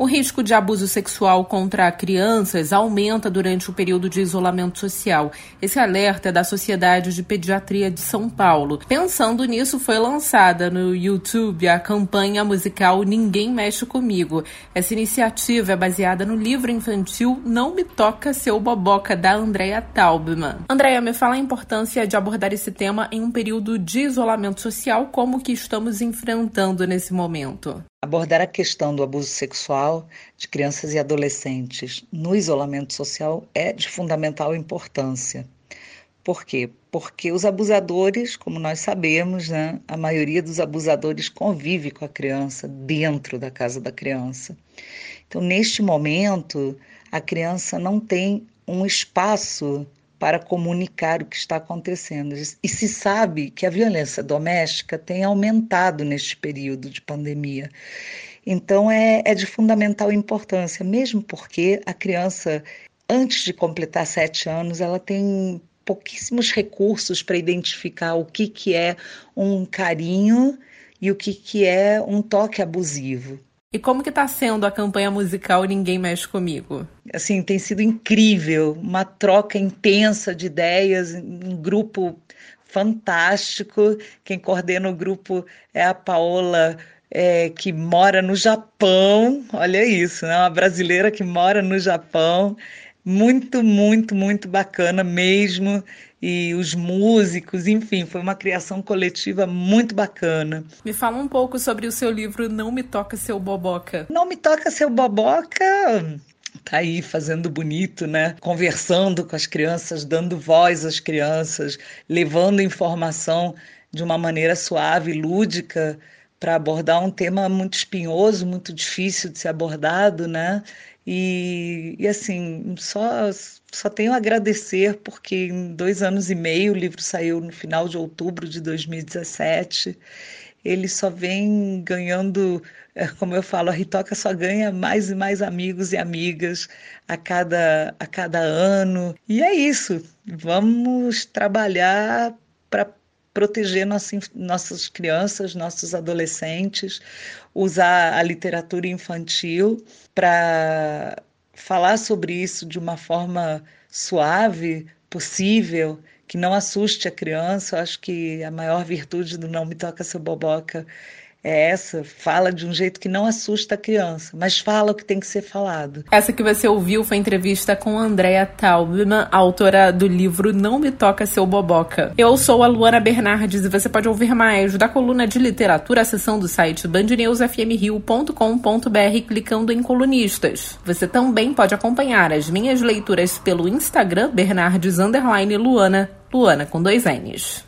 O risco de abuso sexual contra crianças aumenta durante o período de isolamento social. Esse alerta é da Sociedade de Pediatria de São Paulo. Pensando nisso, foi lançada no YouTube a campanha musical Ninguém Mexe Comigo. Essa iniciativa é baseada no livro infantil Não Me Toca Seu Boboca, da Andrea Taubman. Andrea, me fala a importância de abordar esse tema em um período de isolamento social, como que estamos enfrentando nesse momento. Abordar a questão do abuso sexual de crianças e adolescentes no isolamento social é de fundamental importância. Por quê? Porque os abusadores, como nós sabemos, né, a maioria dos abusadores convive com a criança dentro da casa da criança. Então, neste momento, a criança não tem um espaço para comunicar o que está acontecendo. E se sabe que a violência doméstica tem aumentado neste período de pandemia. Então, é, é de fundamental importância, mesmo porque a criança, antes de completar sete anos, ela tem pouquíssimos recursos para identificar o que, que é um carinho e o que, que é um toque abusivo. E como que está sendo a campanha musical Ninguém Mexe Comigo? Assim, tem sido incrível, uma troca intensa de ideias, um grupo fantástico. Quem coordena o grupo é a Paola, é, que mora no Japão. Olha isso, né? Uma brasileira que mora no Japão. Muito, muito, muito bacana mesmo e os músicos, enfim, foi uma criação coletiva muito bacana. Me fala um pouco sobre o seu livro Não Me Toca Seu Boboca. Não Me Toca Seu Boboca tá aí fazendo bonito, né? Conversando com as crianças, dando voz às crianças, levando informação de uma maneira suave, lúdica, para abordar um tema muito espinhoso, muito difícil de ser abordado, né? E, e assim, só, só tenho a agradecer porque em dois anos e meio o livro saiu no final de outubro de 2017. Ele só vem ganhando, é, como eu falo, a Ritoca só ganha mais e mais amigos e amigas a cada, a cada ano. E é isso. Vamos trabalhar para proteger nossas, nossas crianças, nossos adolescentes, usar a literatura infantil para falar sobre isso de uma forma suave possível, que não assuste a criança. Eu acho que a maior virtude do Não Me Toca Seu Boboca é essa, fala de um jeito que não assusta a criança, mas fala o que tem que ser falado. Essa que você ouviu foi entrevista com Andrea Taubman, autora do livro Não Me Toca Seu Boboca. Eu sou a Luana Bernardes e você pode ouvir mais da coluna de literatura, seção do site bandnewsfmrio.com.br clicando em colunistas. Você também pode acompanhar as minhas leituras pelo Instagram Bernardes Luana, Luana com dois N's.